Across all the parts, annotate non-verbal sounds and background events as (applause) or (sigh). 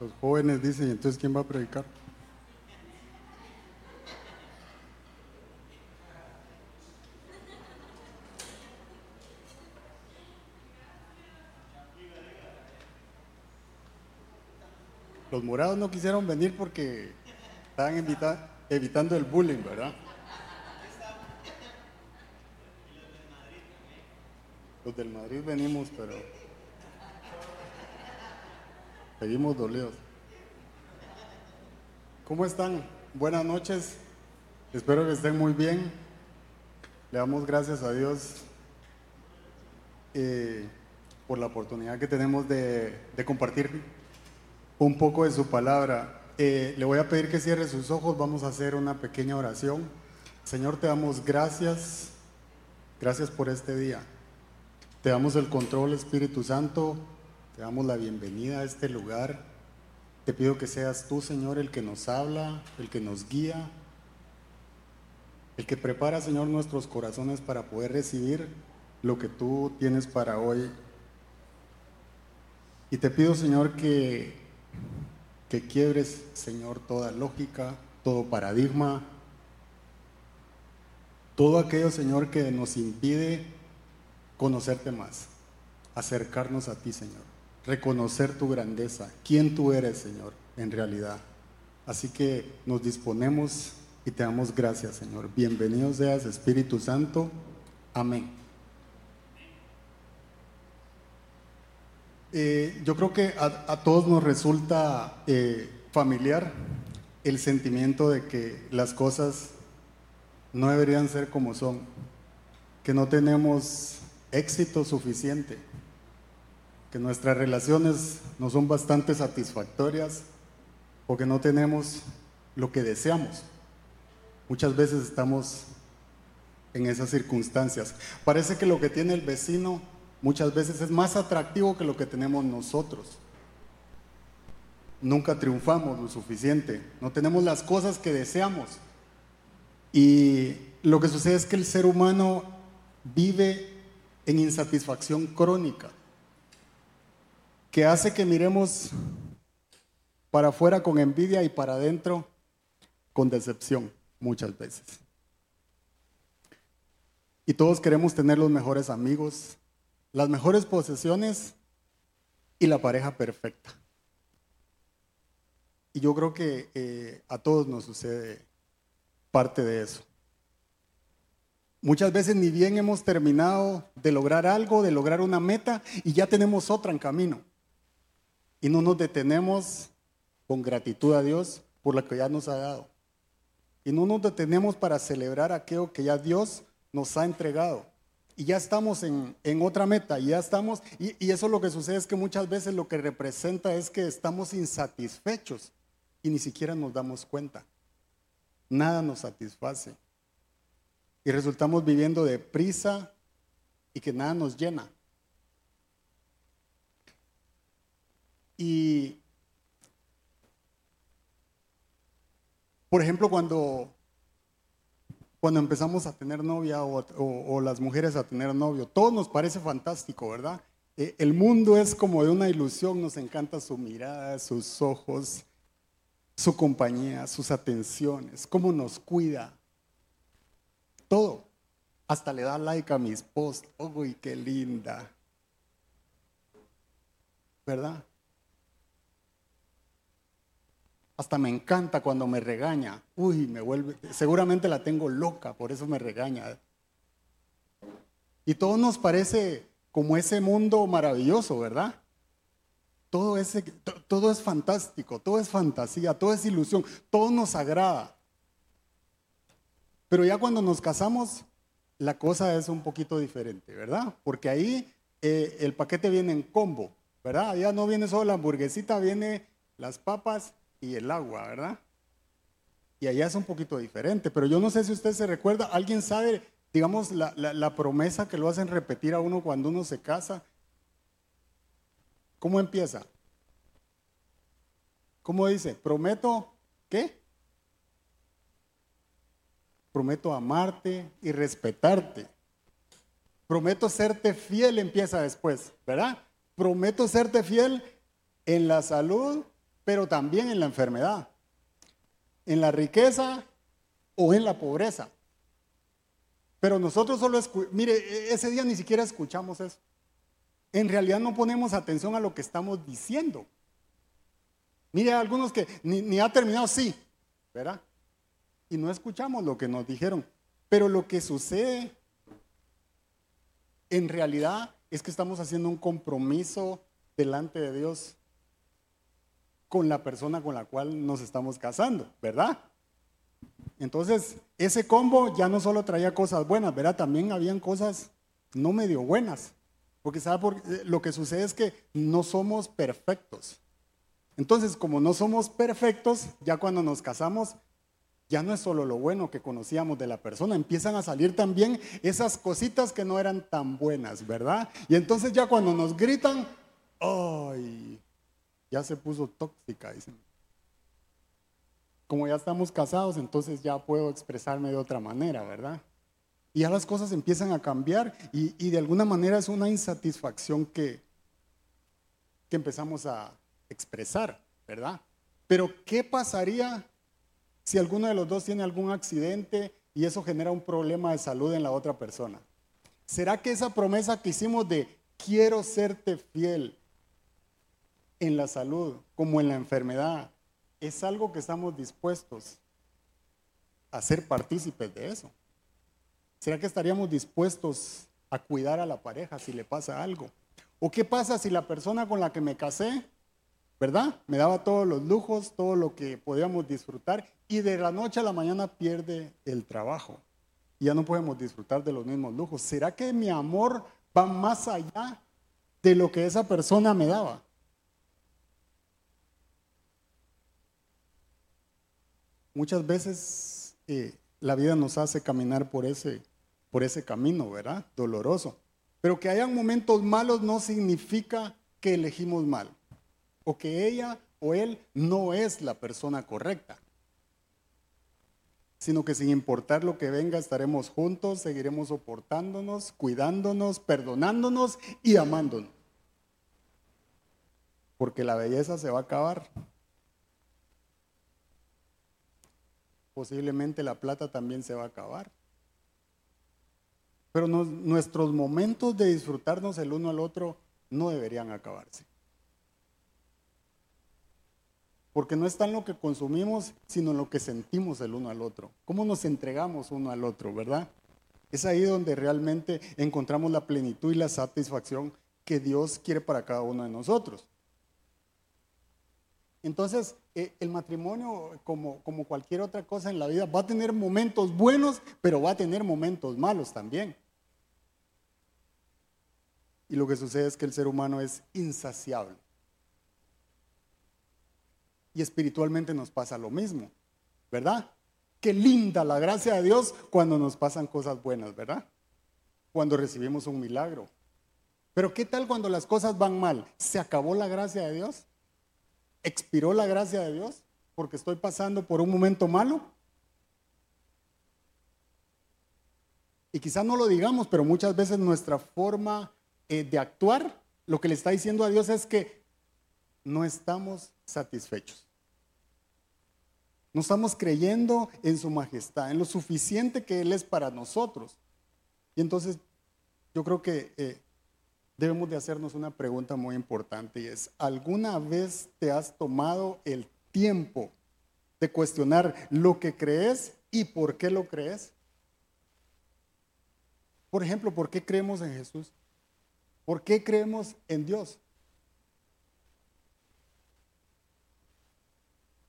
Los jóvenes dicen, entonces ¿quién va a predicar? Los morados no quisieron venir porque estaban evitando el bullying, ¿verdad? Los del Madrid venimos, pero seguimos dolidos. ¿Cómo están? Buenas noches. Espero que estén muy bien. Le damos gracias a Dios eh, por la oportunidad que tenemos de, compartir un poco de su palabra. Eh, le voy a pedir que cierre sus ojos, vamos a hacer una pequeña oración. Señor, te damos gracias, gracias por este día. Te damos el control, Espíritu Santo, te damos la bienvenida a este lugar. Te pido que seas tú, Señor, el que nos habla, el que nos guía, el que prepara, Señor, nuestros corazones para poder recibir lo que tú tienes para hoy. Y te pido, Señor, que que quiebres, Señor, toda lógica, todo paradigma, todo aquello, Señor, que nos impide conocerte más, acercarnos a ti, Señor, reconocer tu grandeza, quién tú eres, Señor, en realidad. Así que nos disponemos y te damos gracias, Señor. Bienvenido seas, Espíritu Santo. Amén. Eh, yo creo que a, todos nos resulta eh, familiar el sentimiento de que las cosas no deberían ser como son, que no tenemos éxito suficiente, que nuestras relaciones no son bastante satisfactorias o que no tenemos lo que deseamos. Muchas veces estamos en esas circunstancias. Parece que lo que tiene el vecino muchas veces es más atractivo que lo que tenemos nosotros. Nunca triunfamos lo suficiente, no tenemos las cosas que deseamos. Y lo que sucede es que el ser humano vive en insatisfacción crónica, que hace que miremos para afuera con envidia y para adentro con decepción muchas veces. Y todos queremos tener los mejores amigos, las mejores posesiones y la pareja perfecta. Y yo creo que eh, a todos nos sucede parte de eso. Muchas veces ni bien hemos terminado de lograr algo, de lograr una meta, y ya tenemos otra en camino. Y no nos detenemos con gratitud a Dios por lo que ya nos ha dado. Y no nos detenemos para celebrar aquello que ya Dios nos ha entregado y ya estamos en, otra meta, y ya estamos, y, y, eso lo que sucede es que muchas veces lo que representa es que estamos insatisfechos y ni siquiera nos damos cuenta. Nada nos satisface. Y resultamos viviendo de prisa y que nada nos llena. Y, por ejemplo, cuando cuando empezamos a tener novia o, las mujeres a tener novio. Todo nos parece fantástico, ¿verdad? Eh, el mundo es como de una ilusión, nos encanta su mirada, sus ojos, su compañía, sus atenciones, cómo nos cuida. Todo. Hasta le da like a mis posts. ¡Uy, qué linda! ¿Verdad? Hasta me encanta cuando me regaña. Uy, me vuelve, seguramente la tengo loca, por eso me regaña. Y todo nos parece como ese mundo maravilloso, ¿verdad? Todo, ese, todo es fantástico, todo es fantasía, todo es ilusión, todo nos agrada. Pero ya cuando nos casamos, la cosa es un poquito diferente, ¿verdad? Porque ahí eh, el paquete viene en combo, ¿verdad? Ya no viene solo la hamburguesita, viene las papas y el agua, ¿verdad? Y allá es un poquito diferente, pero yo no sé si usted se recuerda, alguien sabe, digamos, la, promesa que lo hacen repetir a uno cuando uno se casa. ¿Cómo empieza? ¿Cómo dice? Prometo, ¿qué? Prometo amarte y respetarte. Prometo serte fiel, empieza después, ¿verdad? Prometo serte fiel en la salud, pero también en la enfermedad, en la riqueza o en la pobreza. Pero nosotros solo, mire, e-, ese día ni siquiera escuchamos eso. En realidad no ponemos atención a lo que estamos diciendo. Mire, algunos que ni ha terminado, sí, ¿verdad? Y no escuchamos lo que nos dijeron. Pero lo que sucede en realidad es que estamos haciendo un compromiso delante de Dios con la persona con la cual nos estamos casando, ¿verdad? Entonces, ese combo ya no solo traía cosas buenas, ¿verdad? También habían cosas no medio buenas. Porque ¿sabe por lo que sucede es que no somos perfectos. Entonces, como no somos perfectos, ya cuando nos casamos, ya no es solo lo bueno que conocíamos de la persona, empiezan a salir también esas cositas que no eran tan buenas, ¿verdad? Y entonces ya cuando nos gritan, ¡ay! Ya se puso tóxica, dicen. Como ya estamos casados, entonces ya puedo expresarme de otra manera, ¿verdad? Y ya las cosas empiezan a cambiar y, y de alguna manera es una insatisfacción que, que empezamos a expresar, ¿verdad? Pero ¿qué pasaría si alguno de los dos tiene algún accidente y eso genera un problema de salud en la otra persona? ¿Será que esa promesa que hicimos de quiero serte fiel en la salud como en la enfermedad es algo que estamos dispuestos a ser partícipes de eso? ¿Será que estaríamos dispuestos a cuidar a la pareja si le pasa algo? ¿O qué pasa si la persona con la que me casé ¿verdad? Me daba todos los lujos, todo lo que podíamos disfrutar y de la noche a la mañana pierde el trabajo. Y ya no podemos disfrutar de los mismos lujos. ¿Será que mi amor va más allá de lo que esa persona me daba? Muchas veces eh, la vida nos hace caminar por ese, por ese camino, ¿verdad? Doloroso. Pero que hayan momentos malos no significa que elegimos mal o que ella o él no es la persona correcta, sino que sin importar lo que venga estaremos juntos, seguiremos soportándonos, cuidándonos, perdonándonos y amándonos. Porque la belleza se va a acabar. Posiblemente la plata también se va a acabar. Pero nuestros momentos de disfrutarnos el uno al otro no deberían acabarse. Porque no está en lo que consumimos, sino en lo que sentimos el uno al otro. Cómo nos entregamos uno al otro, ¿verdad? Es ahí donde realmente encontramos la plenitud y la satisfacción que Dios quiere para cada uno de nosotros. Entonces, eh, el matrimonio, como, como cualquier otra cosa en la vida, va a tener momentos buenos, pero va a tener momentos malos también. Y lo que sucede es que el ser humano es insaciable. Y espiritualmente nos pasa lo mismo, ¿verdad? Qué linda la gracia de Dios cuando nos pasan cosas buenas, ¿verdad? Cuando recibimos un milagro. Pero ¿qué tal cuando las cosas van mal? ¿Se acabó la gracia de Dios? ¿Expiró la gracia de Dios? Porque estoy pasando por un momento malo. Y quizás no lo digamos, pero muchas veces nuestra forma eh, de actuar, lo que le está diciendo a Dios es que no estamos satisfechos. No estamos creyendo en su majestad, en lo suficiente que Él es para nosotros. Y entonces yo creo que eh, debemos de hacernos una pregunta muy importante y es, ¿alguna vez te has tomado el tiempo de cuestionar lo que crees y por qué lo crees? Por ejemplo, ¿por qué creemos en Jesús? ¿Por qué creemos en Dios?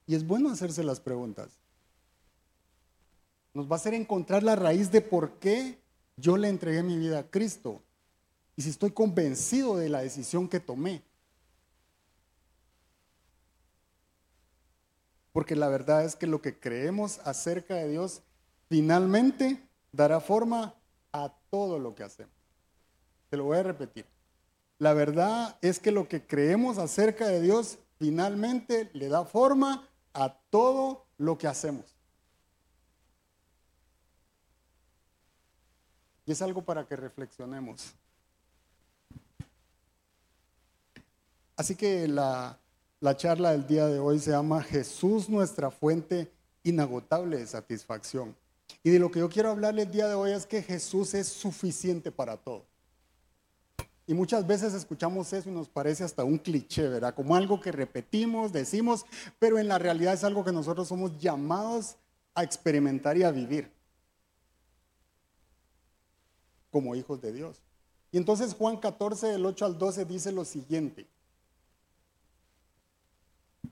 Y es bueno hacerse las preguntas. Nos va a hacer encontrar la raíz de por qué yo le entregué mi vida a Cristo. Y si estoy convencido de la decisión que tomé. Porque la verdad es que lo que creemos acerca de Dios finalmente dará forma a todo lo que hacemos. Te lo voy a repetir. La verdad es que lo que creemos acerca de Dios finalmente le da forma a todo lo que hacemos. Y es algo para que reflexionemos. Así que la, La charla del día de hoy se llama Jesús nuestra fuente inagotable de satisfacción. Y de lo que yo quiero hablarle el día de hoy es que Jesús es suficiente para todo. Y muchas veces escuchamos eso y nos parece hasta un cliché, ¿verdad? Como algo que repetimos, decimos, pero en la realidad es algo que nosotros somos llamados a experimentar y a vivir como hijos de Dios. Y entonces Juan 14, del 8 al 12 dice lo siguiente.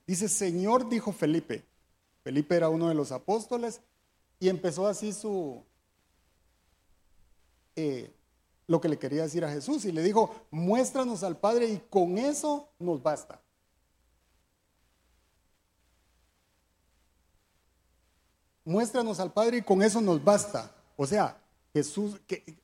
Dice, Señor, dijo Felipe. Felipe era uno de los apóstoles y empezó así su, eh, lo que le quería decir a Jesús y le dijo, muéstranos al Padre y con eso nos basta. Muéstranos al Padre y con eso nos basta. O sea, Jesús, que,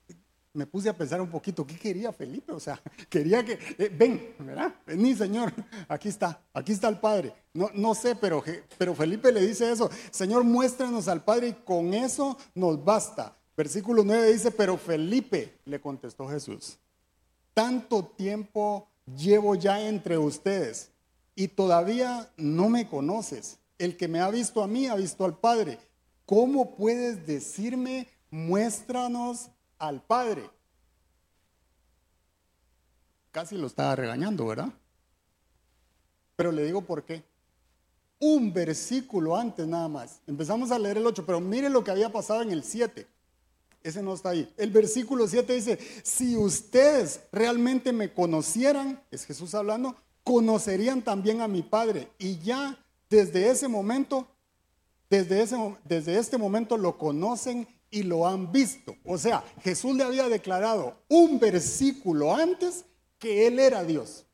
me puse a pensar un poquito, ¿qué quería Felipe? O sea, (laughs) quería que, eh, ven, ¿verdad? Vení, Señor, (laughs) aquí está, aquí está el Padre. No, no sé, pero, pero Felipe le dice eso, Señor, muéstranos al Padre y con eso nos basta. Versículo 9 dice, pero Felipe le contestó Jesús, tanto tiempo llevo ya entre ustedes y todavía no me conoces. El que me ha visto a mí ha visto al Padre. ¿Cómo puedes decirme, muéstranos al Padre. Casi lo estaba regañando, ¿verdad? Pero le digo por qué. Un versículo antes nada más. Empezamos a leer el 8, pero mire lo que había pasado en el 7. Ese no está ahí. El versículo 7 dice, si ustedes realmente me conocieran, es Jesús hablando, conocerían también a mi Padre. Y ya desde ese momento, desde, ese, desde este momento lo conocen y lo han visto. O sea, Jesús le había declarado un versículo antes que Él era Dios.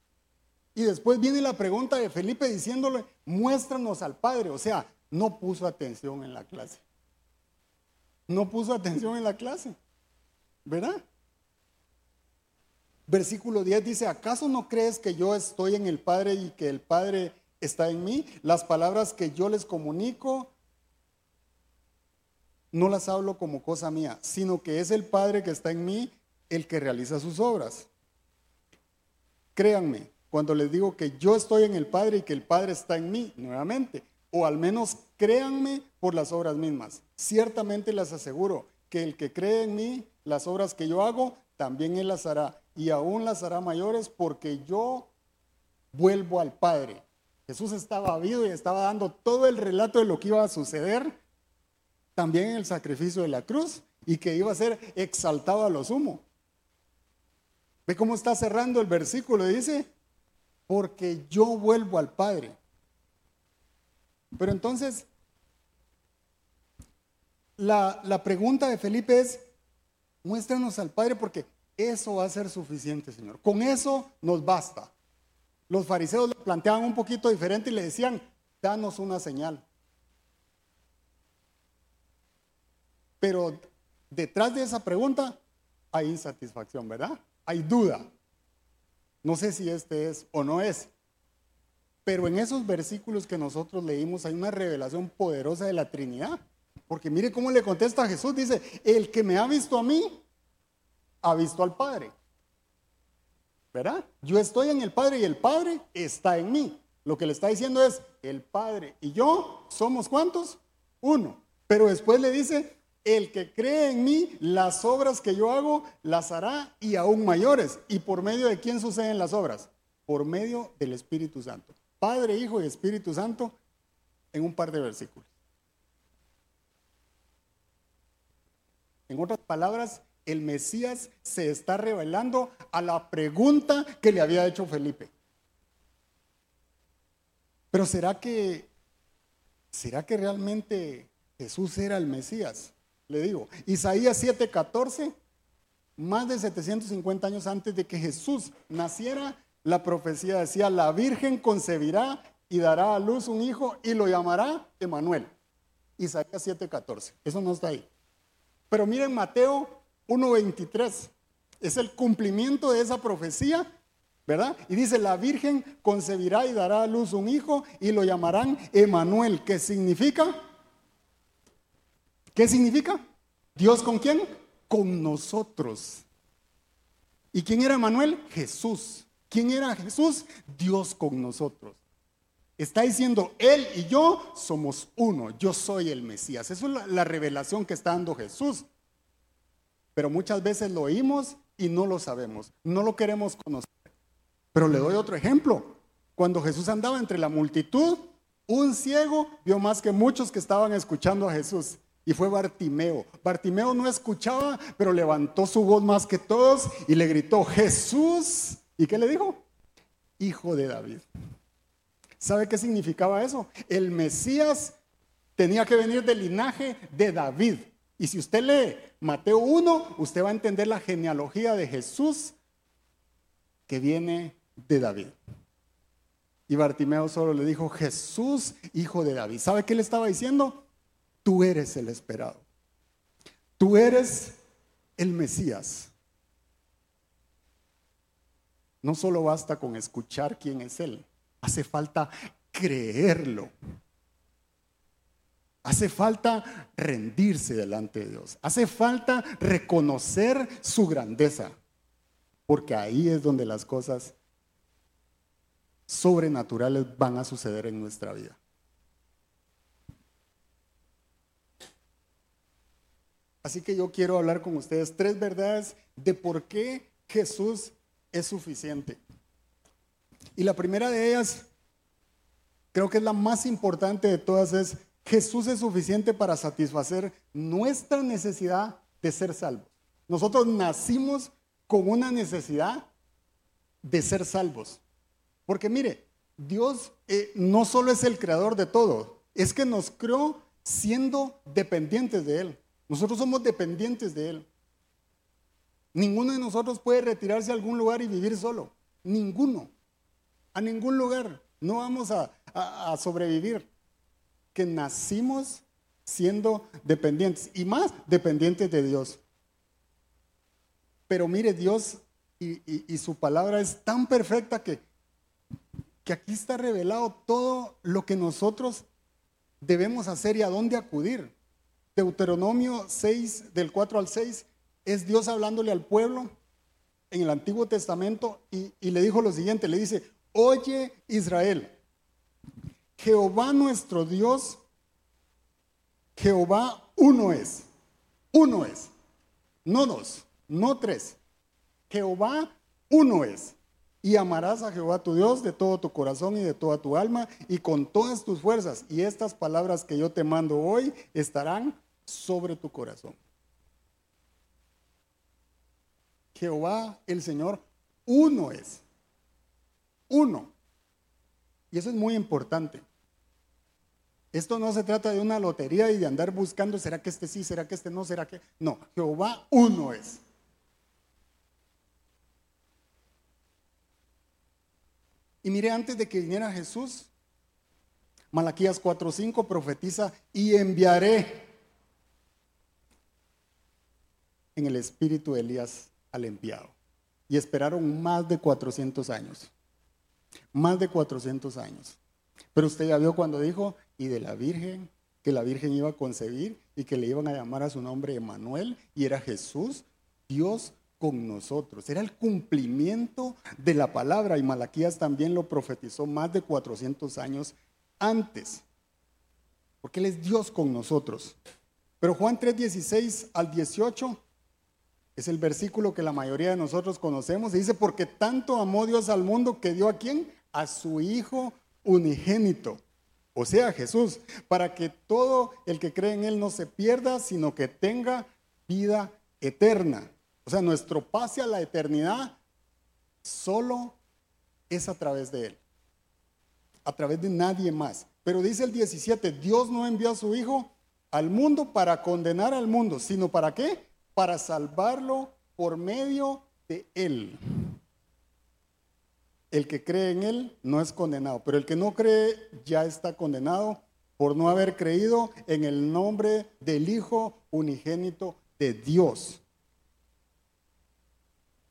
Y después viene la pregunta de Felipe diciéndole, muéstranos al Padre. O sea, no puso atención en la clase. No puso atención en la clase. ¿Verdad? Versículo 10 dice, ¿acaso no crees que yo estoy en el Padre y que el Padre está en mí? Las palabras que yo les comunico no las hablo como cosa mía, sino que es el Padre que está en mí el que realiza sus obras. Créanme, cuando les digo que yo estoy en el Padre y que el Padre está en mí, nuevamente, o al menos créanme por las obras mismas. Ciertamente les aseguro que el que cree en mí, las obras que yo hago, también él las hará, y aún las hará mayores porque yo vuelvo al Padre. Jesús estaba vivo y estaba dando todo el relato de lo que iba a suceder también el sacrificio de la cruz y que iba a ser exaltado a lo sumo. ¿Ve cómo está cerrando el versículo? Dice, porque yo vuelvo al Padre. Pero entonces, la, la pregunta de Felipe es, muéstranos al Padre porque eso va a ser suficiente, Señor. Con eso nos basta. Los fariseos lo planteaban un poquito diferente y le decían, danos una señal. Pero detrás de esa pregunta hay insatisfacción, ¿verdad? Hay duda. No sé si este es o no es. Pero en esos versículos que nosotros leímos hay una revelación poderosa de la Trinidad. Porque mire cómo le contesta a Jesús. Dice, el que me ha visto a mí, ha visto al Padre. ¿Verdad? Yo estoy en el Padre y el Padre está en mí. Lo que le está diciendo es, el Padre y yo somos cuántos? Uno. Pero después le dice, el que cree en mí, las obras que yo hago, las hará y aún mayores. ¿Y por medio de quién suceden las obras? Por medio del Espíritu Santo. Padre, Hijo y Espíritu Santo en un par de versículos. En otras palabras, el Mesías se está revelando a la pregunta que le había hecho Felipe. Pero ¿será que será que realmente Jesús era el Mesías? Le digo. Isaías 7:14, más de 750 años antes de que Jesús naciera, la profecía decía, la Virgen concebirá y dará a luz un hijo y lo llamará Emanuel. Isaías 7:14, eso no está ahí. Pero miren Mateo 1:23, es el cumplimiento de esa profecía ¿verdad? Y dice, la Virgen concebirá y dará a luz un hijo y lo llamarán Emanuel, ¿Qué significa ¿Qué significa? ¿Dios con quién? Con nosotros. ¿Y quién era Manuel? Jesús. ¿Quién era Jesús? Dios con nosotros. Está diciendo, Él y yo somos uno, yo soy el Mesías. Esa es la, la, revelación que está dando Jesús. Pero muchas veces lo oímos y no lo sabemos, no lo queremos conocer. Pero le doy otro ejemplo. Cuando Jesús andaba entre la multitud, un ciego vio más que muchos que estaban escuchando a Jesús. Y fue Bartimeo. Bartimeo no escuchaba, pero levantó su voz más que todos y le gritó, Jesús. ¿Y qué le dijo? Hijo de David. ¿Sabe qué significaba eso? El Mesías tenía que venir del linaje de David. Y si usted lee Mateo 1, usted va a entender la genealogía de Jesús que viene de David. Y Bartimeo solo le dijo, Jesús, hijo de David. ¿Sabe qué le estaba diciendo? Tú eres el esperado. Tú eres el Mesías. No solo basta con escuchar quién es Él, Hace falta creerlo. Hace falta rendirse delante de Dios. Hace falta reconocer su grandeza. Porque ahí es donde las cosas sobrenaturales van a suceder en nuestra vida. Así que yo quiero hablar con ustedes tres verdades de por qué Jesús es suficiente. Y la primera de ellas, creo que es la más importante de todas, es Jesús es suficiente para satisfacer nuestra necesidad de ser salvos. Nosotros nacimos con una necesidad de ser salvos. Porque mire, Dios eh, no solo es el creador de todo, es que nos creó siendo dependientes de Él. Nosotros somos dependientes de Él. Ninguno de nosotros puede retirarse a algún lugar y vivir solo. Ninguno a ningún lugar. No vamos a, sobrevivir. Que nacimos siendo dependientes y más dependientes de Dios. Pero mire, Dios y, su palabra es tan perfecta que, que aquí está revelado todo lo que nosotros debemos hacer y a dónde acudir. Deuteronomio 6, del 4 al 6, es Dios hablándole al pueblo en el Antiguo Testamento y, y le dijo lo siguiente, le dice, Oye Israel, Jehová nuestro Dios, Jehová uno es, uno es, no dos, no tres. Jehová uno es. Y amarás a Jehová tu Dios de todo tu corazón y de toda tu alma y con todas tus fuerzas. Y estas palabras que yo te mando hoy estarán sobre tu corazón. Jehová el Señor uno es uno. Y eso es muy importante. Esto no se trata de una lotería y de andar buscando, ¿será que este sí, será que este no, será que... No, Jehová uno es. Y mire, antes de que viniera Jesús, Malaquías 4:5 profetiza, y enviaré en el espíritu de Elías al enviado. Y esperaron más de 400 años. Más de 400 años. Pero usted ya vio cuando dijo, y de la Virgen, que la Virgen iba a concebir y que le iban a llamar a su nombre Emanuel, y era Jesús, Dios con nosotros. Era el cumplimiento de la palabra, y Malaquías también lo profetizó más de 400 años antes, porque Él es Dios con nosotros. Pero Juan 3, 16 al 18 es el versículo que la mayoría de nosotros conocemos. dice, porque tanto amó Dios al mundo que dio a quién? A su Hijo unigénito. O sea, Jesús, para que todo el que cree en Él no se pierda, sino que tenga vida eterna. O sea, nuestro pase a la eternidad solo es a través de Él. A través de nadie más. Pero dice el 17, Dios no envió a su Hijo al mundo para condenar al mundo, sino para qué? Para salvarlo por medio de Él. El que cree en Él no es condenado, pero el que no cree ya está condenado por no haber creído en el nombre del Hijo unigénito de Dios.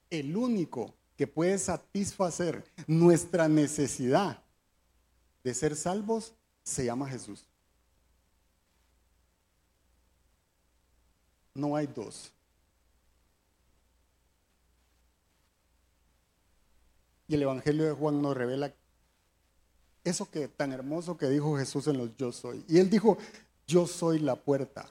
El único que puede satisfacer nuestra necesidad de ser salvos se llama Jesús. No hay dos. Y el Evangelio de Juan nos revela Eso que tan hermoso que dijo Jesús en los yo soy. Y él dijo, yo soy la puerta.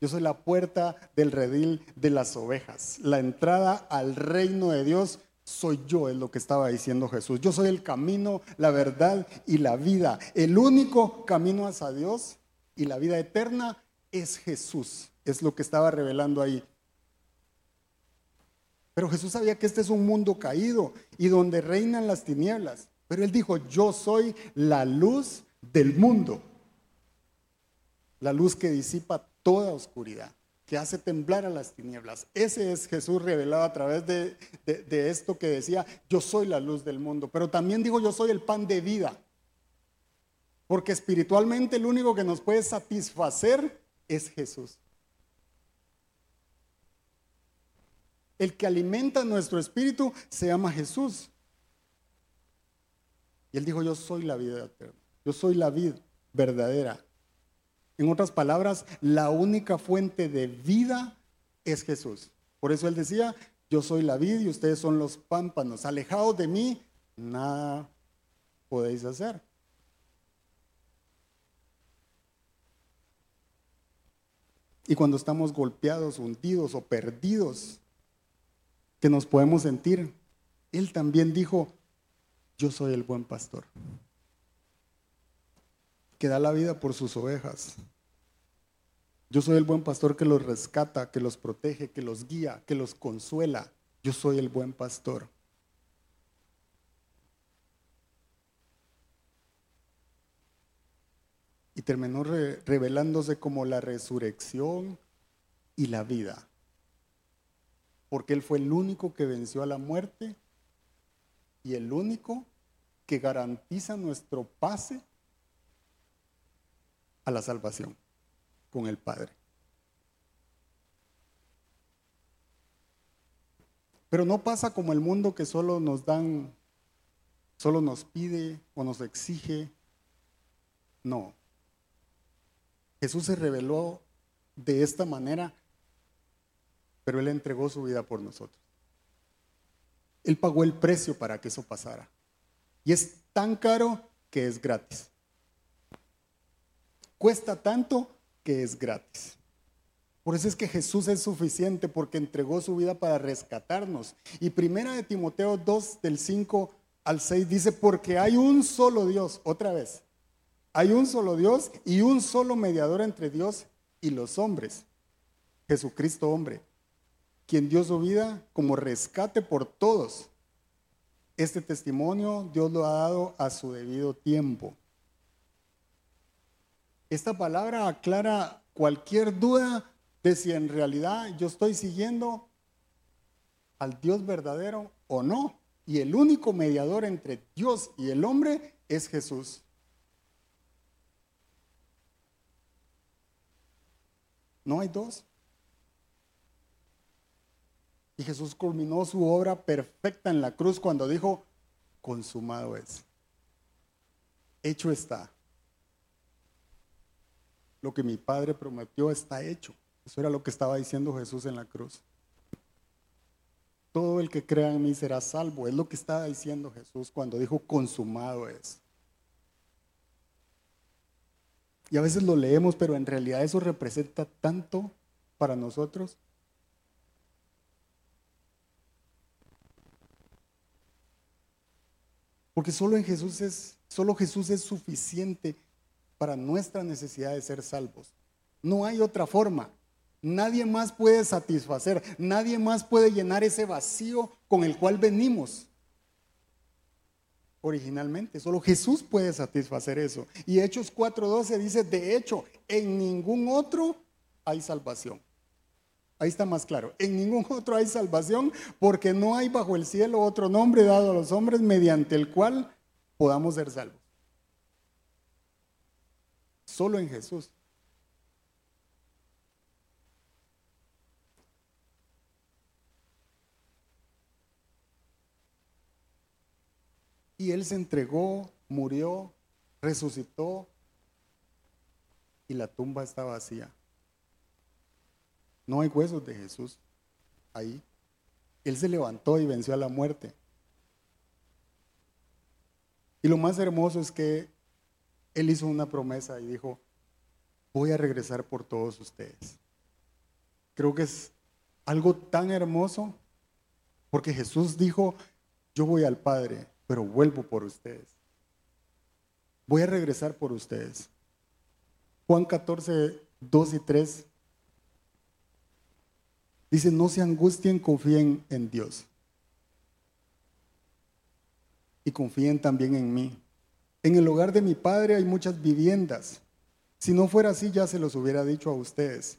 Yo soy la puerta del redil de las ovejas. La entrada al reino de Dios soy yo, es lo que estaba diciendo Jesús. Yo soy el camino, la verdad y la vida. El único camino hacia Dios y la vida eterna es Jesús. Es lo que estaba revelando ahí. Pero Jesús sabía que este es un mundo caído y donde reinan las tinieblas. Pero él dijo, yo soy la luz del mundo. La luz que disipa toda oscuridad, que hace temblar a las tinieblas. Ese es Jesús revelado a través de, esto que decía, yo soy la luz del mundo. Pero también dijo, yo soy el pan de vida. Porque espiritualmente el único que nos puede satisfacer es Jesús. El que alimenta nuestro espíritu se llama Jesús. Y él dijo, yo soy la vida eterna. Yo soy la vida verdadera. En otras palabras, la única fuente de vida es Jesús. Por eso él decía, yo soy la vida y ustedes son los pámpanos. Alejados de mí, nada podéis hacer. Y cuando estamos golpeados, hundidos o perdidos, que nos podemos sentir, Él también dijo, yo soy el buen pastor que da la vida por sus ovejas. Yo soy el buen pastor que los rescata, que los protege, que los guía, que los consuela. Yo soy el buen pastor. Y terminó revelándose como la resurrección y la vida. Porque Él fue el único que venció a la muerte y el único que garantiza nuestro pase a la salvación con el Padre. Pero no pasa como el mundo que solo nos dan, solo nos pide o nos exige. No. Jesús se reveló de esta manera, pero Él entregó su vida por nosotros. Él pagó el precio para que eso pasara. Y es tan caro que es gratis cuesta tanto que es gratis. Por eso es que Jesús es suficiente porque entregó su vida para rescatarnos. Y primera de Timoteo 2 del 5 al 6 dice, porque hay un solo Dios, otra vez, hay un solo Dios y un solo mediador entre Dios y los hombres, Jesucristo hombre, quien dio su vida como rescate por todos. Este testimonio Dios lo ha dado a su debido tiempo. Esta palabra aclara cualquier duda de si en realidad yo estoy siguiendo al Dios verdadero o no. Y el único mediador entre Dios y el hombre es Jesús. No hay dos. Y Jesús culminó su obra perfecta en la cruz cuando dijo, consumado es. Hecho está lo que mi Padre prometió está hecho. Eso era lo que estaba diciendo Jesús en la cruz. Todo el que crea en mí será salvo. Es lo que estaba diciendo Jesús cuando dijo consumado es. Y a veces lo leemos, pero en realidad eso representa tanto para nosotros. Porque solo en Jesús es, solo Jesús es suficiente para nuestra necesidad de ser salvos. No hay otra forma. Nadie más puede satisfacer, nadie más puede llenar ese vacío con el cual venimos originalmente. Solo Jesús puede satisfacer eso. Y Hechos 4.12 dice, de hecho, en ningún otro hay salvación. Ahí está más claro. En ningún otro hay salvación porque no hay bajo el cielo otro nombre dado a los hombres mediante el cual podamos ser salvos. Solo en Jesús. Y Él se entregó, murió, resucitó y la tumba está vacía. No hay huesos de Jesús ahí. Él se levantó y venció a la muerte. Y lo más hermoso es que Él hizo una promesa y dijo, voy a regresar por todos ustedes. Creo que es algo tan hermoso porque Jesús dijo, yo voy al Padre, pero vuelvo por ustedes. Voy a regresar por ustedes. Juan 14, 2 y 3 dice, no se angustien, confíen en Dios. Y confíen también en mí. En el hogar de mi Padre hay muchas viviendas. Si no fuera así, ya se los hubiera dicho a ustedes.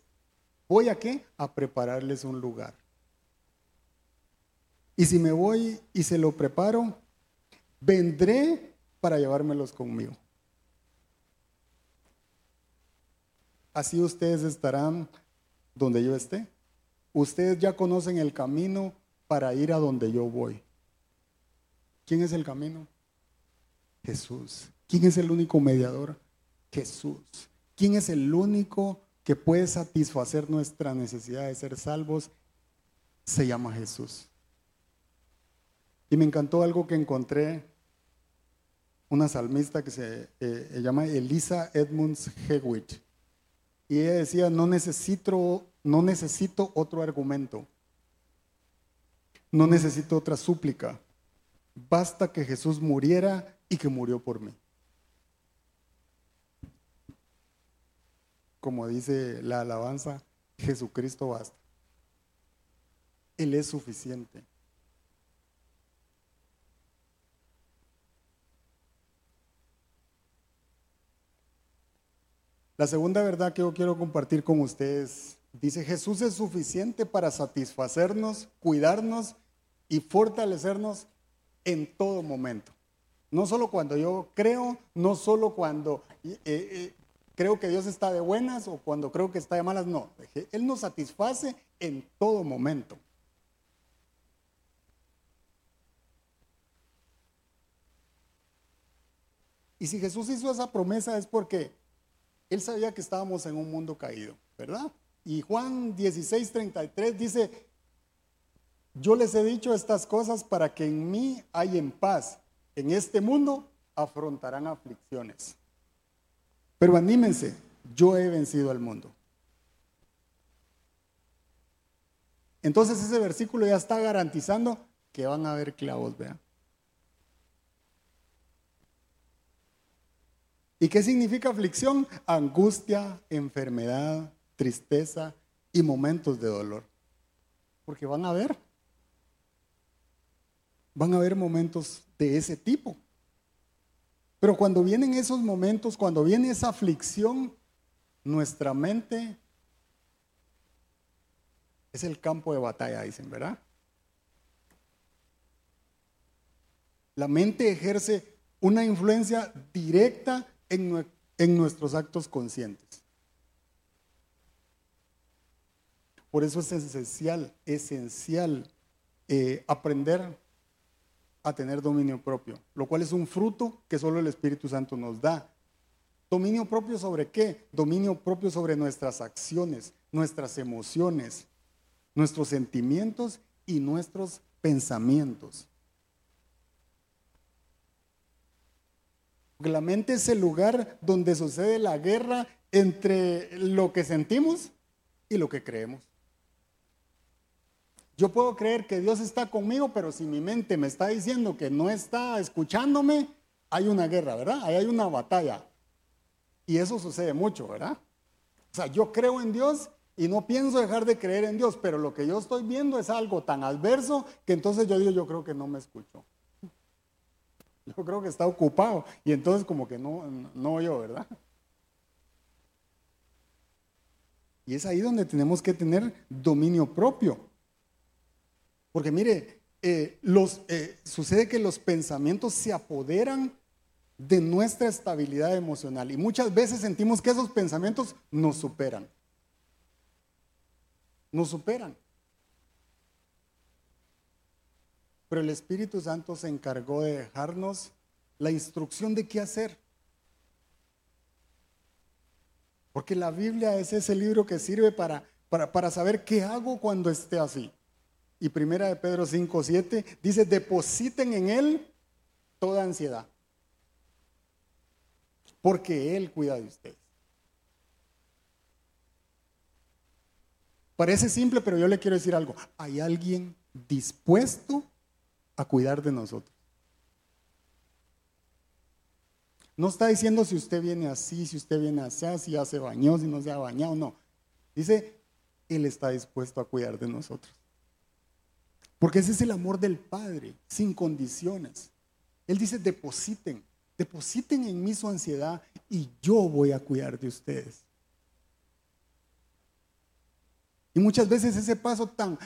¿Voy a qué? A prepararles un lugar. Y si me voy y se lo preparo, vendré para llevármelos conmigo. Así ustedes estarán donde yo esté. Ustedes ya conocen el camino para ir a donde yo voy. ¿Quién es el camino? Jesús. ¿Quién es el único mediador? Jesús. ¿Quién es el único que puede satisfacer nuestra necesidad de ser salvos? Se llama Jesús. Y me encantó algo que encontré, una salmista que se eh, llama Elisa Edmunds Hewitt. Y ella decía, no necesito, no necesito otro argumento, no necesito otra súplica, basta que Jesús muriera y que murió por mí. Como dice la alabanza, Jesucristo basta. Él es suficiente. La segunda verdad que yo quiero compartir con ustedes dice, Jesús es suficiente para satisfacernos, cuidarnos y fortalecernos en todo momento. No solo cuando yo creo, no solo cuando eh, eh, creo que Dios está de buenas o cuando creo que está de malas, no. Él nos satisface en todo momento. Y si Jesús hizo esa promesa es porque él sabía que estábamos en un mundo caído, ¿verdad? Y Juan 16, 33 dice, yo les he dicho estas cosas para que en mí hay en paz. En este mundo afrontarán aflicciones. Pero anímense, yo he vencido al mundo. Entonces ese versículo ya está garantizando que van a haber clavos, vean. ¿Y qué significa aflicción? Angustia, enfermedad, tristeza y momentos de dolor. Porque van a haber, van a haber momentos de ese tipo. Pero cuando vienen esos momentos, cuando viene esa aflicción, nuestra mente es el campo de batalla, dicen, ¿verdad? La mente ejerce una influencia directa en, nuestros actos conscientes. Por eso es esencial, esencial eh, aprender a tener dominio propio, lo cual es un fruto que solo el Espíritu Santo nos da. ¿Dominio propio sobre qué? Dominio propio sobre nuestras acciones, nuestras emociones, nuestros sentimientos y nuestros pensamientos. La mente es el lugar donde sucede la guerra entre lo que sentimos y lo que creemos. Yo puedo creer que Dios está conmigo, pero si mi mente me está diciendo que no está escuchándome, hay una guerra, ¿verdad? Ahí hay una batalla. Y eso sucede mucho, ¿verdad? O sea, yo creo en Dios y no pienso dejar de creer en Dios, pero lo que yo estoy viendo es algo tan adverso que entonces yo digo, yo creo que no me escucho. Yo creo que está ocupado y entonces como que no, no yo, ¿verdad? Y es ahí donde tenemos que tener dominio propio. Porque mire, eh, los, eh, sucede que los pensamientos se apoderan de nuestra estabilidad emocional y muchas veces sentimos que esos pensamientos nos superan. Nos superan. Pero el Espíritu Santo se encargó de dejarnos la instrucción de qué hacer. Porque la Biblia es ese libro que sirve para, para, saber qué hago cuando esté así. Y primera de Pedro 5, 7 dice, depositen en Él toda ansiedad. porque Él cuida de ustedes. Parece simple, pero yo le quiero decir algo. Hay alguien dispuesto a cuidar de nosotros. No está diciendo si usted viene así, si usted viene así, si ya se bañó, si no se ha bañado, no. Dice, Él está dispuesto a cuidar de nosotros. Porque ese es el amor del Padre, sin condiciones. Él dice, depositen, depositen en mí su ansiedad y yo voy a cuidar de ustedes. Y muchas veces ese paso tan,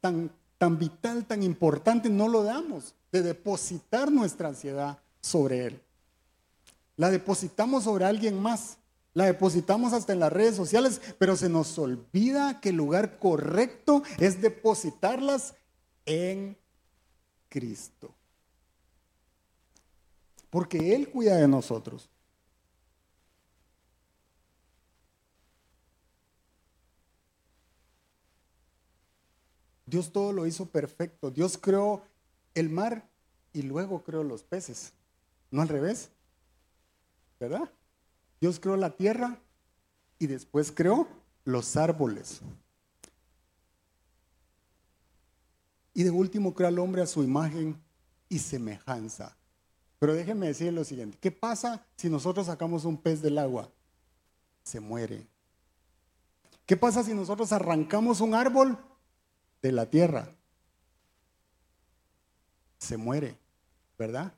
tan, tan, vital, tan importante, no lo damos, de depositar nuestra ansiedad sobre Él. La depositamos sobre alguien más. La depositamos hasta en las redes sociales, pero se nos olvida que el lugar correcto es depositarlas en Cristo. Porque Él cuida de nosotros. Dios todo lo hizo perfecto. Dios creó el mar y luego creó los peces. No al revés. ¿Verdad? Dios creó la tierra y después creó los árboles. Y de último creó al hombre a su imagen y semejanza. Pero déjenme decir lo siguiente. ¿Qué pasa si nosotros sacamos un pez del agua? Se muere. ¿Qué pasa si nosotros arrancamos un árbol? de la tierra se muere, ¿verdad?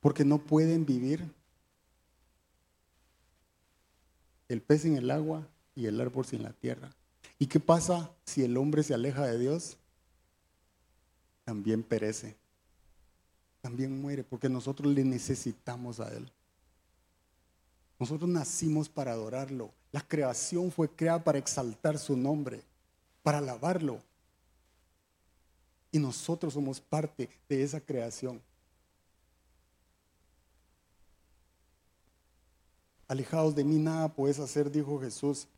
Porque no pueden vivir el pez en el agua y el árbol sin la tierra. ¿Y qué pasa si el hombre se aleja de Dios? También perece. También muere porque nosotros le necesitamos a Él. Nosotros nacimos para adorarlo. La creación fue creada para exaltar su nombre para alabarlo. Y nosotros somos parte de esa creación. Alejados de mí nada puedes hacer, dijo Jesús.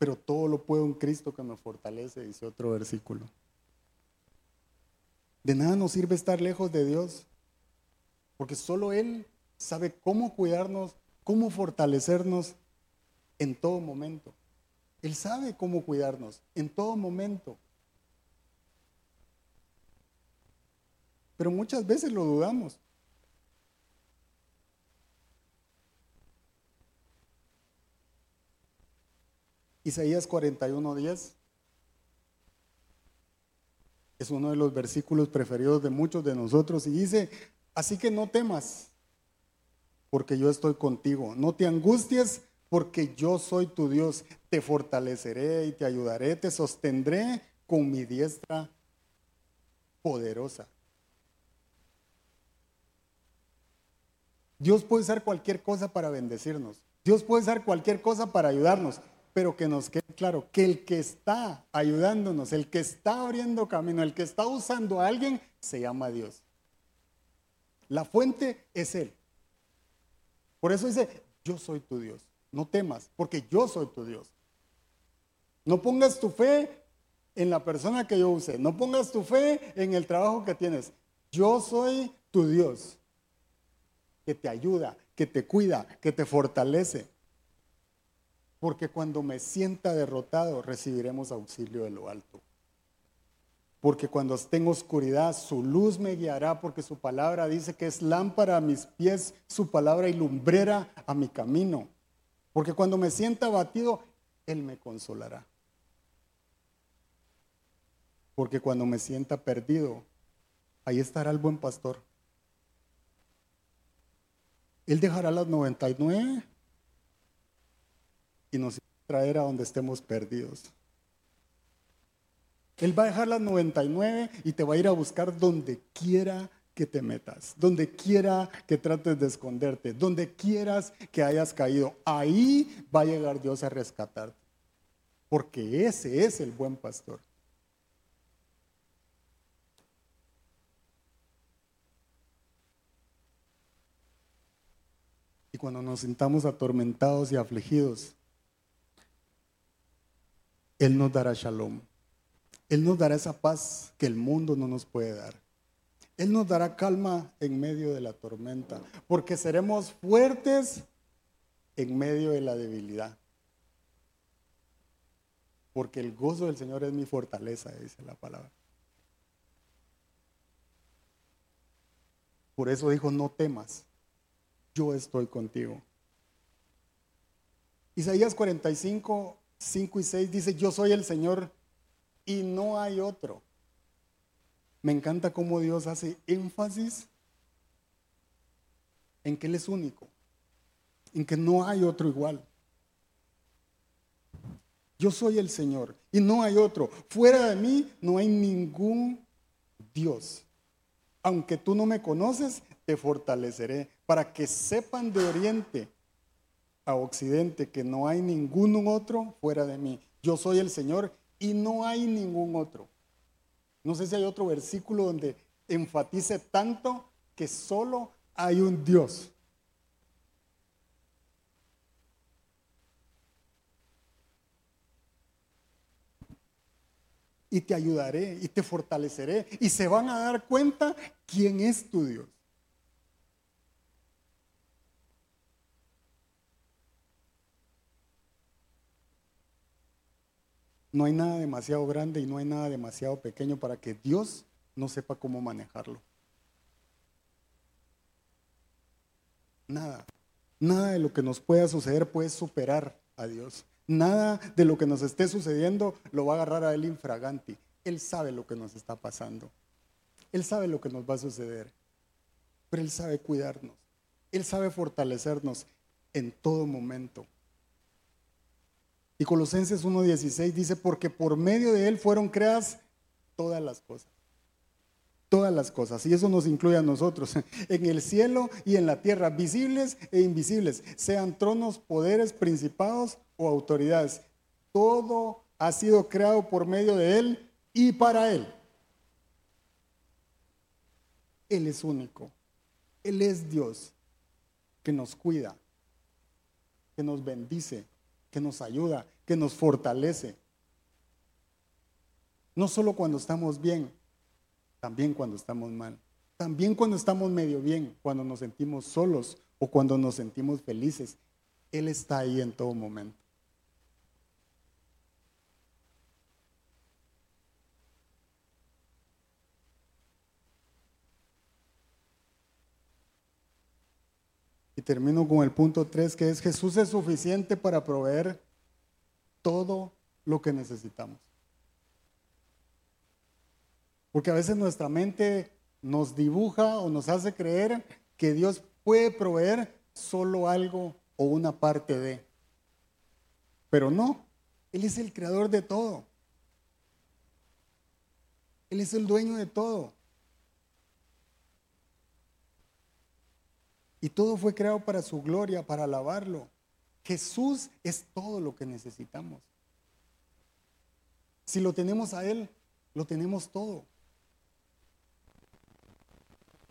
Pero todo lo puedo en Cristo que me fortalece, dice otro versículo. De nada nos sirve estar lejos de Dios, porque solo Él sabe cómo cuidarnos, cómo fortalecernos en todo momento. Él sabe cómo cuidarnos en todo momento. Pero muchas veces lo dudamos. Isaías 41:10 es uno de los versículos preferidos de muchos de nosotros y dice, así que no temas, porque yo estoy contigo, no te angusties porque yo soy tu Dios, te fortaleceré y te ayudaré, te sostendré con mi diestra poderosa. Dios puede usar cualquier cosa para bendecirnos. Dios puede usar cualquier cosa para ayudarnos, pero que nos quede claro que el que está ayudándonos, el que está abriendo camino, el que está usando a alguien, se llama Dios. La fuente es Él. Por eso dice, yo soy tu Dios. No temas, porque yo soy tu Dios. No pongas tu fe en la persona que yo use. No pongas tu fe en el trabajo que tienes. Yo soy tu Dios, que te ayuda, que te cuida, que te fortalece. Porque cuando me sienta derrotado, recibiremos auxilio de lo alto. Porque cuando esté en oscuridad, su luz me guiará, porque su palabra dice que es lámpara a mis pies, su palabra y lumbrera a mi camino. Porque cuando me sienta abatido, Él me consolará. Porque cuando me sienta perdido, ahí estará el buen pastor. Él dejará las 99 y nos traerá a donde estemos perdidos. Él va a dejar las 99 y te va a ir a buscar donde quiera que te metas, donde quiera que trates de esconderte, donde quieras que hayas caído, ahí va a llegar Dios a rescatarte. Porque ese es el buen pastor. Y cuando nos sintamos atormentados y afligidos, Él nos dará shalom. Él nos dará esa paz que el mundo no nos puede dar. Él nos dará calma en medio de la tormenta, porque seremos fuertes en medio de la debilidad. Porque el gozo del Señor es mi fortaleza, dice la palabra. Por eso dijo, no temas, yo estoy contigo. Isaías 45, 5 y 6 dice, yo soy el Señor y no hay otro. Me encanta cómo Dios hace énfasis en que Él es único, en que no hay otro igual. Yo soy el Señor y no hay otro. Fuera de mí no hay ningún Dios. Aunque tú no me conoces, te fortaleceré para que sepan de oriente occidente que no hay ningún otro fuera de mí. Yo soy el Señor y no hay ningún otro. No sé si hay otro versículo donde enfatice tanto que solo hay un Dios. Y te ayudaré y te fortaleceré y se van a dar cuenta quién es tu Dios. No hay nada demasiado grande y no hay nada demasiado pequeño para que Dios no sepa cómo manejarlo. Nada, nada de lo que nos pueda suceder puede superar a Dios. Nada de lo que nos esté sucediendo lo va a agarrar a Él infraganti. Él sabe lo que nos está pasando. Él sabe lo que nos va a suceder. Pero Él sabe cuidarnos. Él sabe fortalecernos en todo momento. Y Colosenses 1.16 dice, porque por medio de Él fueron creadas todas las cosas. Todas las cosas. Y eso nos incluye a nosotros. (laughs) En el cielo y en la tierra, visibles e invisibles, sean tronos, poderes, principados o autoridades. Todo ha sido creado por medio de Él y para Él. Él es único. Él es Dios que nos cuida, que nos bendice, que nos ayuda, que nos fortalece. No solo cuando estamos bien, también cuando estamos mal. También cuando estamos medio bien, cuando nos sentimos solos o cuando nos sentimos felices. Él está ahí en todo momento. Y termino con el punto 3, que es Jesús es suficiente para proveer todo lo que necesitamos. Porque a veces nuestra mente nos dibuja o nos hace creer que Dios puede proveer solo algo o una parte de. Pero no, Él es el creador de todo. Él es el dueño de todo. Y todo fue creado para su gloria, para alabarlo. Jesús es todo lo que necesitamos. Si lo tenemos a Él, lo tenemos todo.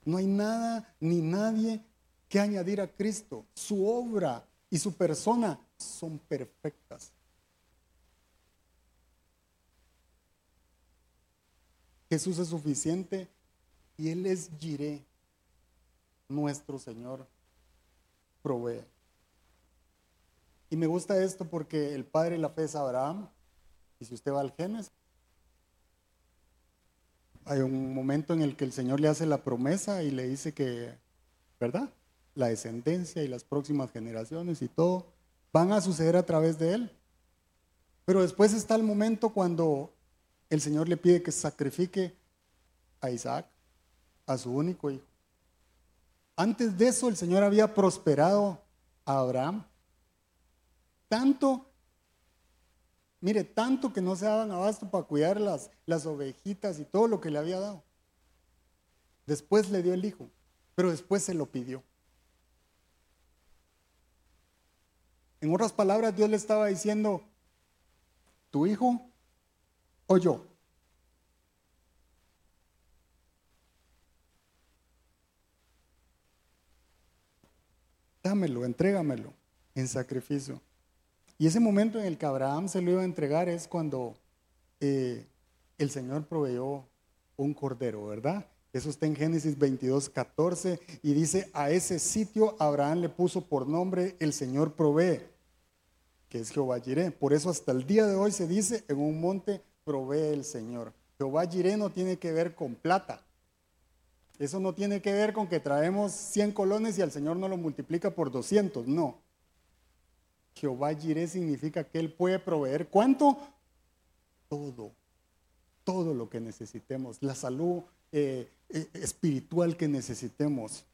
No hay nada ni nadie que añadir a Cristo. Su obra y su persona son perfectas. Jesús es suficiente y Él es Jiré nuestro Señor provee. Y me gusta esto porque el padre de la fe es Abraham. Y si usted va al Génesis, hay un momento en el que el Señor le hace la promesa y le dice que, ¿verdad? La descendencia y las próximas generaciones y todo van a suceder a través de él. Pero después está el momento cuando el Señor le pide que sacrifique a Isaac, a su único hijo. Antes de eso el Señor había prosperado a Abraham. Tanto, mire, tanto que no se daban abasto para cuidar las, las ovejitas y todo lo que le había dado. Después le dio el hijo, pero después se lo pidió. En otras palabras, Dios le estaba diciendo, ¿tu hijo o yo? Dámelo, entrégamelo en sacrificio. Y ese momento en el que Abraham se lo iba a entregar es cuando eh, el Señor proveyó un cordero, ¿verdad? Eso está en Génesis 22, 14 y dice, a ese sitio Abraham le puso por nombre el Señor provee, que es Jehová Jireh. Por eso hasta el día de hoy se dice, en un monte provee el Señor. Jehová Jireh no tiene que ver con plata. Eso no tiene que ver con que traemos 100 colones y al Señor no lo multiplica por 200, no. Jehová Jireh significa que Él puede proveer cuánto? Todo, todo lo que necesitemos, la salud eh, eh, espiritual que necesitemos,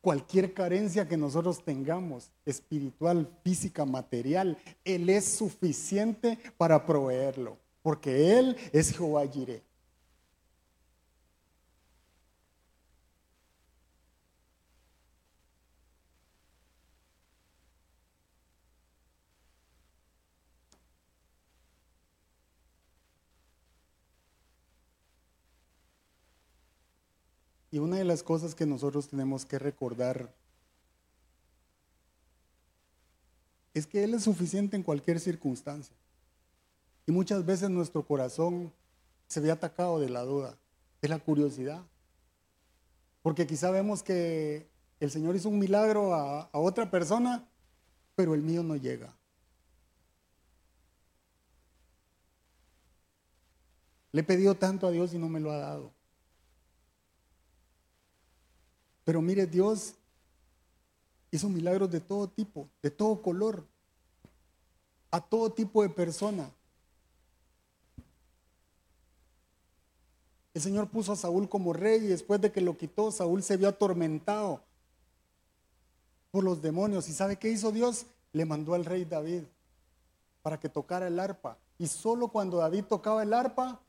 cualquier carencia que nosotros tengamos, espiritual, física, material, Él es suficiente para proveerlo, porque Él es Jehová Jireh. Y una de las cosas que nosotros tenemos que recordar es que Él es suficiente en cualquier circunstancia. Y muchas veces nuestro corazón se ve atacado de la duda, de la curiosidad. Porque quizá vemos que el Señor hizo un milagro a, otra persona, pero el mío no llega. Le he pedido tanto a Dios y no me lo ha dado. Pero mire, Dios hizo milagros de todo tipo, de todo color, a todo tipo de persona. El Señor puso a Saúl como rey y después de que lo quitó, Saúl se vio atormentado por los demonios. ¿Y sabe qué hizo Dios? Le mandó al rey David para que tocara el arpa. Y solo cuando David tocaba el arpa,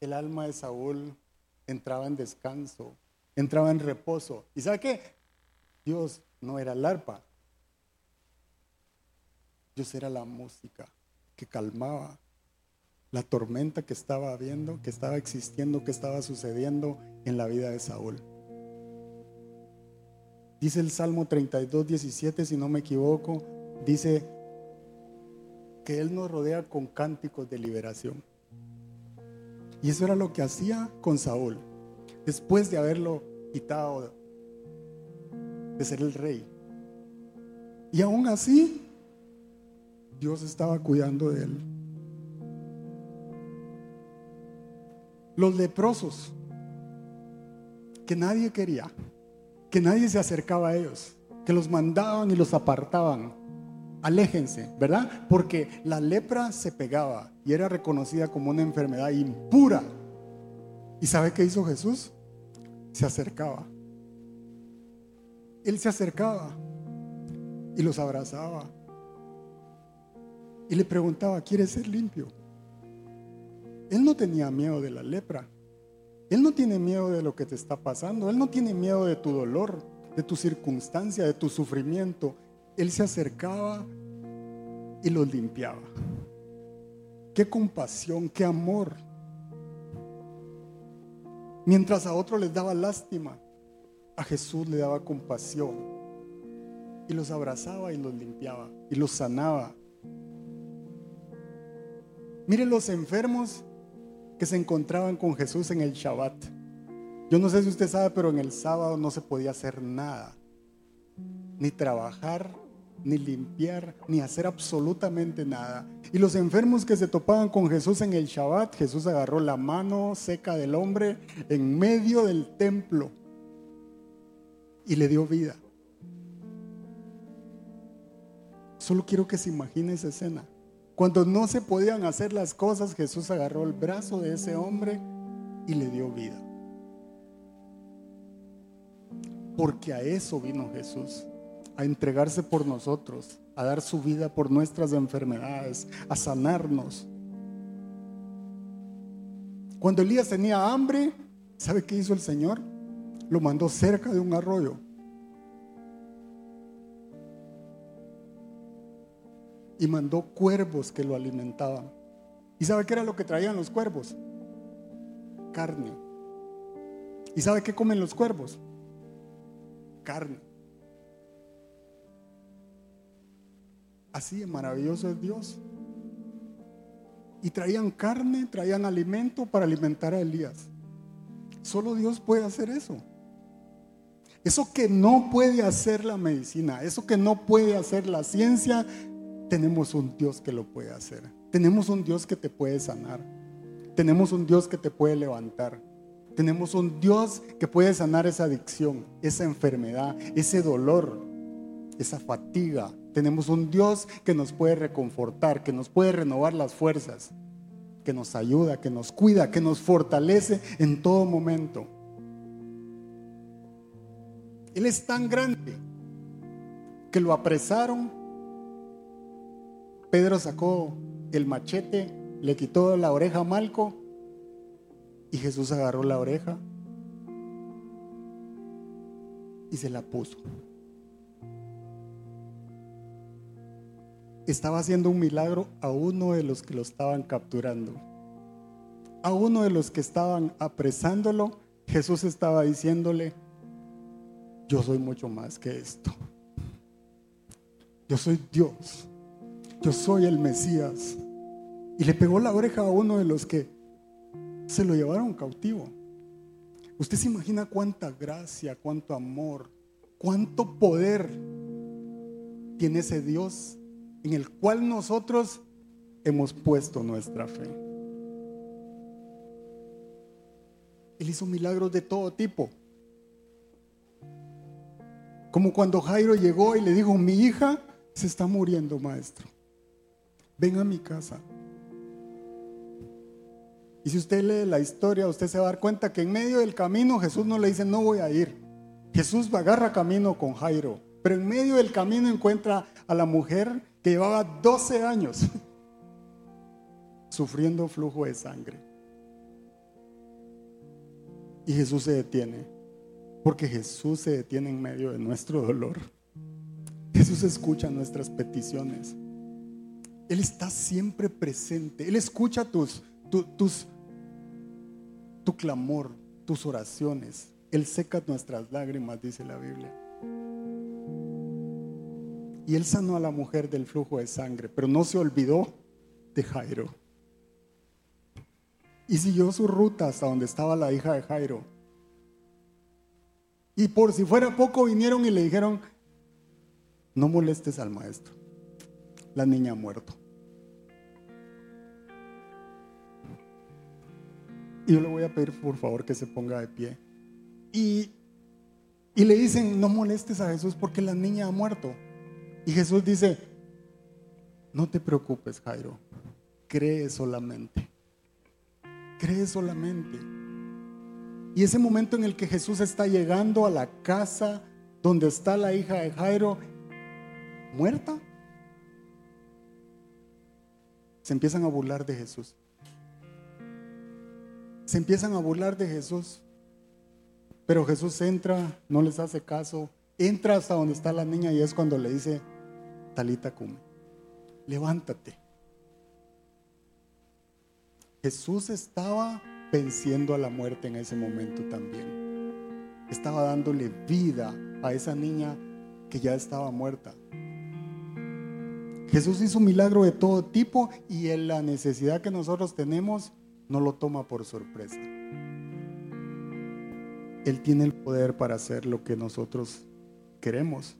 el alma de Saúl entraba en descanso entraba en reposo. ¿Y sabe qué? Dios no era el arpa. Dios era la música que calmaba la tormenta que estaba habiendo, que estaba existiendo, que estaba sucediendo en la vida de Saúl. Dice el Salmo 32, 17, si no me equivoco, dice que Él nos rodea con cánticos de liberación. Y eso era lo que hacía con Saúl después de haberlo quitado de ser el rey. Y aún así, Dios estaba cuidando de él. Los leprosos, que nadie quería, que nadie se acercaba a ellos, que los mandaban y los apartaban. Aléjense, ¿verdad? Porque la lepra se pegaba y era reconocida como una enfermedad impura. ¿Y sabe qué hizo Jesús? se acercaba. Él se acercaba y los abrazaba. Y le preguntaba, ¿quieres ser limpio? Él no tenía miedo de la lepra. Él no tiene miedo de lo que te está pasando. Él no tiene miedo de tu dolor, de tu circunstancia, de tu sufrimiento. Él se acercaba y los limpiaba. Qué compasión, qué amor. Mientras a otros les daba lástima, a Jesús le daba compasión. Y los abrazaba y los limpiaba y los sanaba. Miren los enfermos que se encontraban con Jesús en el Shabbat. Yo no sé si usted sabe, pero en el sábado no se podía hacer nada. Ni trabajar, ni limpiar, ni hacer absolutamente nada. Y los enfermos que se topaban con Jesús en el Shabbat, Jesús agarró la mano seca del hombre en medio del templo y le dio vida. Solo quiero que se imagine esa escena. Cuando no se podían hacer las cosas, Jesús agarró el brazo de ese hombre y le dio vida. Porque a eso vino Jesús a entregarse por nosotros, a dar su vida por nuestras enfermedades, a sanarnos. Cuando Elías tenía hambre, ¿sabe qué hizo el Señor? Lo mandó cerca de un arroyo. Y mandó cuervos que lo alimentaban. ¿Y sabe qué era lo que traían los cuervos? Carne. ¿Y sabe qué comen los cuervos? Carne. Así de maravilloso es Dios. Y traían carne, traían alimento para alimentar a Elías. Solo Dios puede hacer eso. Eso que no puede hacer la medicina, eso que no puede hacer la ciencia, tenemos un Dios que lo puede hacer. Tenemos un Dios que te puede sanar. Tenemos un Dios que te puede levantar. Tenemos un Dios que puede sanar esa adicción, esa enfermedad, ese dolor, esa fatiga. Tenemos un Dios que nos puede reconfortar, que nos puede renovar las fuerzas, que nos ayuda, que nos cuida, que nos fortalece en todo momento. Él es tan grande que lo apresaron. Pedro sacó el machete, le quitó la oreja a Malco y Jesús agarró la oreja y se la puso. Estaba haciendo un milagro a uno de los que lo estaban capturando. A uno de los que estaban apresándolo, Jesús estaba diciéndole, yo soy mucho más que esto. Yo soy Dios. Yo soy el Mesías. Y le pegó la oreja a uno de los que se lo llevaron cautivo. Usted se imagina cuánta gracia, cuánto amor, cuánto poder tiene ese Dios en el cual nosotros hemos puesto nuestra fe. Él hizo milagros de todo tipo. Como cuando Jairo llegó y le dijo, mi hija se está muriendo, maestro. Ven a mi casa. Y si usted lee la historia, usted se va a dar cuenta que en medio del camino Jesús no le dice, no voy a ir. Jesús agarra camino con Jairo, pero en medio del camino encuentra a la mujer que llevaba 12 años sufriendo flujo de sangre. Y Jesús se detiene porque Jesús se detiene en medio de nuestro dolor. Jesús escucha nuestras peticiones. Él está siempre presente. Él escucha tus, tus, tu clamor, tus oraciones. Él seca nuestras lágrimas, dice la Biblia. Y él sanó a la mujer del flujo de sangre, pero no se olvidó de Jairo. Y siguió su ruta hasta donde estaba la hija de Jairo. Y por si fuera poco vinieron y le dijeron, no molestes al maestro, la niña ha muerto. Y yo le voy a pedir por favor que se ponga de pie. Y, y le dicen, no molestes a Jesús porque la niña ha muerto. Y Jesús dice, no te preocupes, Jairo, cree solamente. Cree solamente. Y ese momento en el que Jesús está llegando a la casa donde está la hija de Jairo, muerta, se empiezan a burlar de Jesús. Se empiezan a burlar de Jesús. Pero Jesús entra, no les hace caso, entra hasta donde está la niña y es cuando le dice, Talita come, levántate. Jesús estaba venciendo a la muerte en ese momento también. Estaba dándole vida a esa niña que ya estaba muerta. Jesús hizo un milagro de todo tipo y en la necesidad que nosotros tenemos no lo toma por sorpresa. Él tiene el poder para hacer lo que nosotros queremos.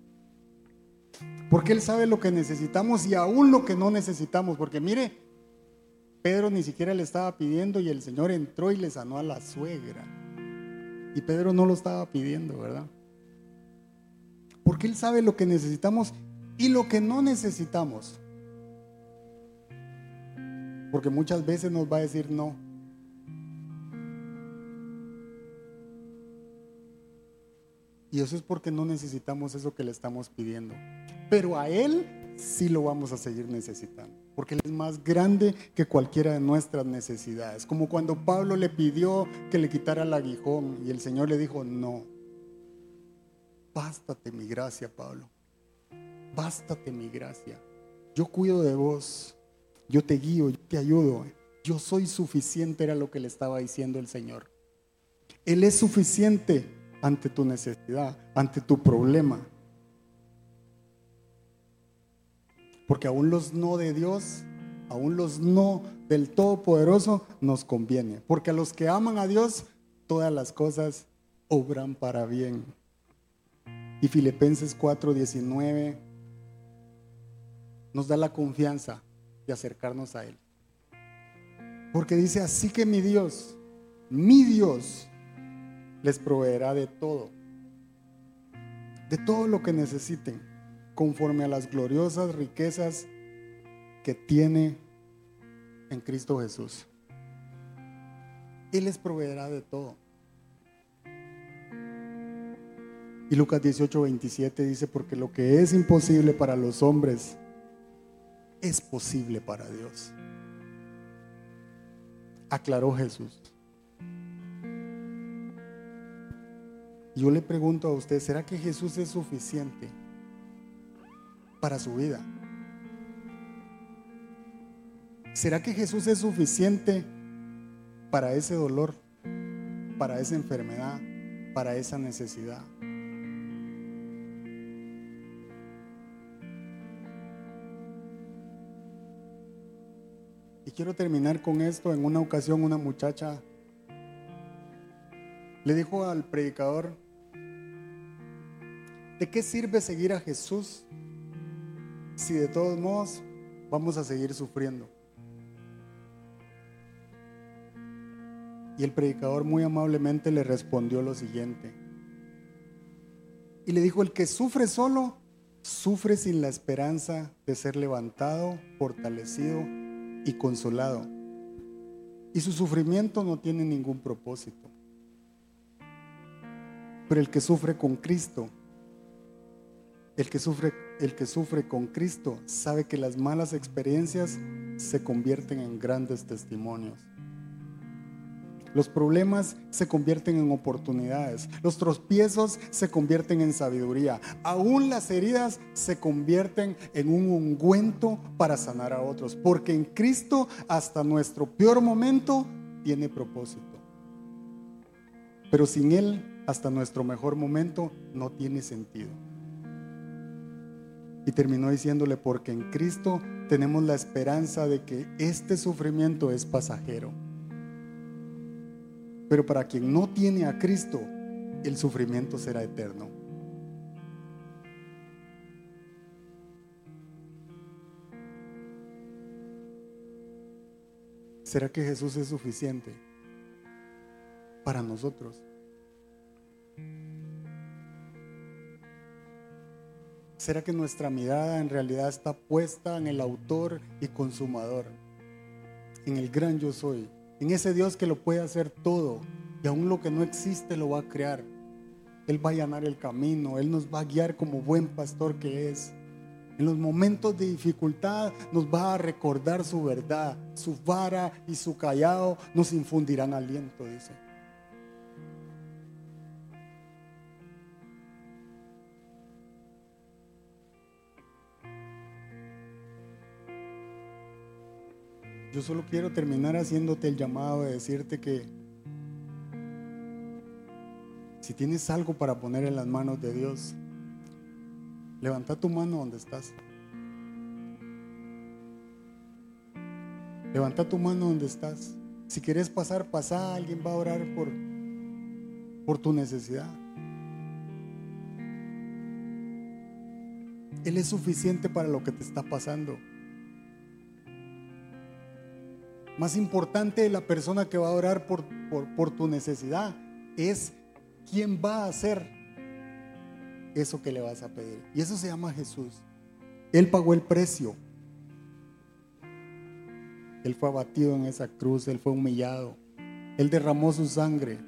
Porque Él sabe lo que necesitamos y aún lo que no necesitamos. Porque mire, Pedro ni siquiera le estaba pidiendo y el Señor entró y le sanó a la suegra. Y Pedro no lo estaba pidiendo, ¿verdad? Porque Él sabe lo que necesitamos y lo que no necesitamos. Porque muchas veces nos va a decir no. Y eso es porque no necesitamos eso que le estamos pidiendo. Pero a Él sí lo vamos a seguir necesitando porque Él es más grande que cualquiera de nuestras necesidades. Como cuando Pablo le pidió que le quitara el aguijón y el Señor le dijo, no, bástate mi gracia, Pablo, bástate mi gracia. Yo cuido de vos, yo te guío, yo te ayudo, yo soy suficiente, era lo que le estaba diciendo el Señor. Él es suficiente ante tu necesidad, ante tu problema. Porque aún los no de Dios, aún los no del Todopoderoso nos conviene. Porque a los que aman a Dios, todas las cosas obran para bien. Y Filipenses 4:19 nos da la confianza de acercarnos a Él. Porque dice, así que mi Dios, mi Dios, les proveerá de todo, de todo lo que necesiten, conforme a las gloriosas riquezas que tiene en Cristo Jesús. Él les proveerá de todo. Y Lucas 18, 27 dice, porque lo que es imposible para los hombres es posible para Dios. Aclaró Jesús. Yo le pregunto a usted, ¿será que Jesús es suficiente para su vida? ¿Será que Jesús es suficiente para ese dolor, para esa enfermedad, para esa necesidad? Y quiero terminar con esto. En una ocasión una muchacha le dijo al predicador, ¿de qué sirve seguir a Jesús si de todos modos vamos a seguir sufriendo? Y el predicador muy amablemente le respondió lo siguiente. Y le dijo, el que sufre solo, sufre sin la esperanza de ser levantado, fortalecido y consolado. Y su sufrimiento no tiene ningún propósito. Pero el que sufre con Cristo, el que sufre, el que sufre con Cristo sabe que las malas experiencias se convierten en grandes testimonios. Los problemas se convierten en oportunidades. Los tropiezos se convierten en sabiduría. Aún las heridas se convierten en un ungüento para sanar a otros. Porque en Cristo hasta nuestro peor momento tiene propósito. Pero sin Él hasta nuestro mejor momento no tiene sentido. Y terminó diciéndole, porque en Cristo tenemos la esperanza de que este sufrimiento es pasajero pero para quien no tiene a Cristo, el sufrimiento será eterno. ¿Será que Jesús es suficiente para nosotros? ¿Será que nuestra mirada en realidad está puesta en el autor y consumador, en el gran yo soy? en ese Dios que lo puede hacer todo y aún lo que no existe lo va a crear. Él va a allanar el camino, Él nos va a guiar como buen pastor que es. En los momentos de dificultad nos va a recordar su verdad, su vara y su callado nos infundirán aliento, dice. Yo solo quiero terminar haciéndote el llamado de decirte que si tienes algo para poner en las manos de Dios, levanta tu mano donde estás. Levanta tu mano donde estás. Si quieres pasar, pasa. Alguien va a orar por, por tu necesidad. Él es suficiente para lo que te está pasando. Más importante de la persona que va a orar por, por, tu necesidad es quién va a hacer eso que le vas a pedir. Y eso se llama Jesús. Él pagó el precio. Él fue abatido en esa cruz, Él fue humillado. Él derramó su sangre.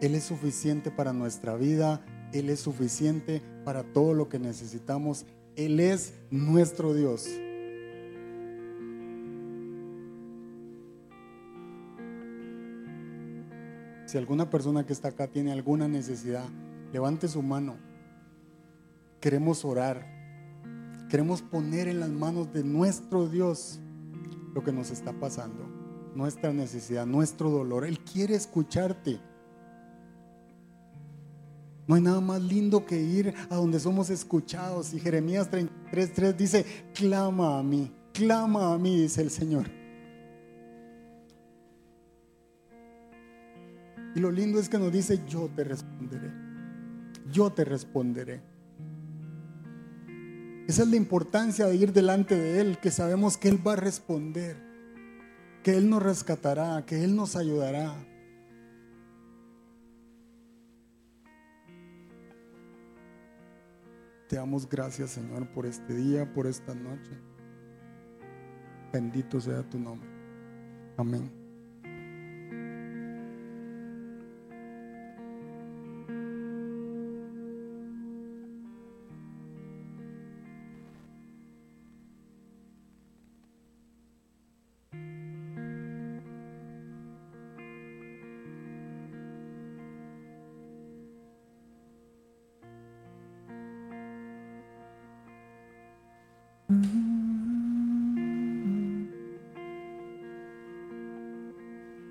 Él es suficiente para nuestra vida. Él es suficiente para todo lo que necesitamos. Él es nuestro Dios. Si alguna persona que está acá tiene alguna necesidad, levante su mano. Queremos orar. Queremos poner en las manos de nuestro Dios lo que nos está pasando, nuestra necesidad, nuestro dolor. Él quiere escucharte. No hay nada más lindo que ir a donde somos escuchados. Y Jeremías 33.3 dice, clama a mí, clama a mí, dice el Señor. Y lo lindo es que nos dice, yo te responderé. Yo te responderé. Esa es la importancia de ir delante de Él, que sabemos que Él va a responder, que Él nos rescatará, que Él nos ayudará. Te damos gracias, Señor, por este día, por esta noche. Bendito sea tu nombre. Amén.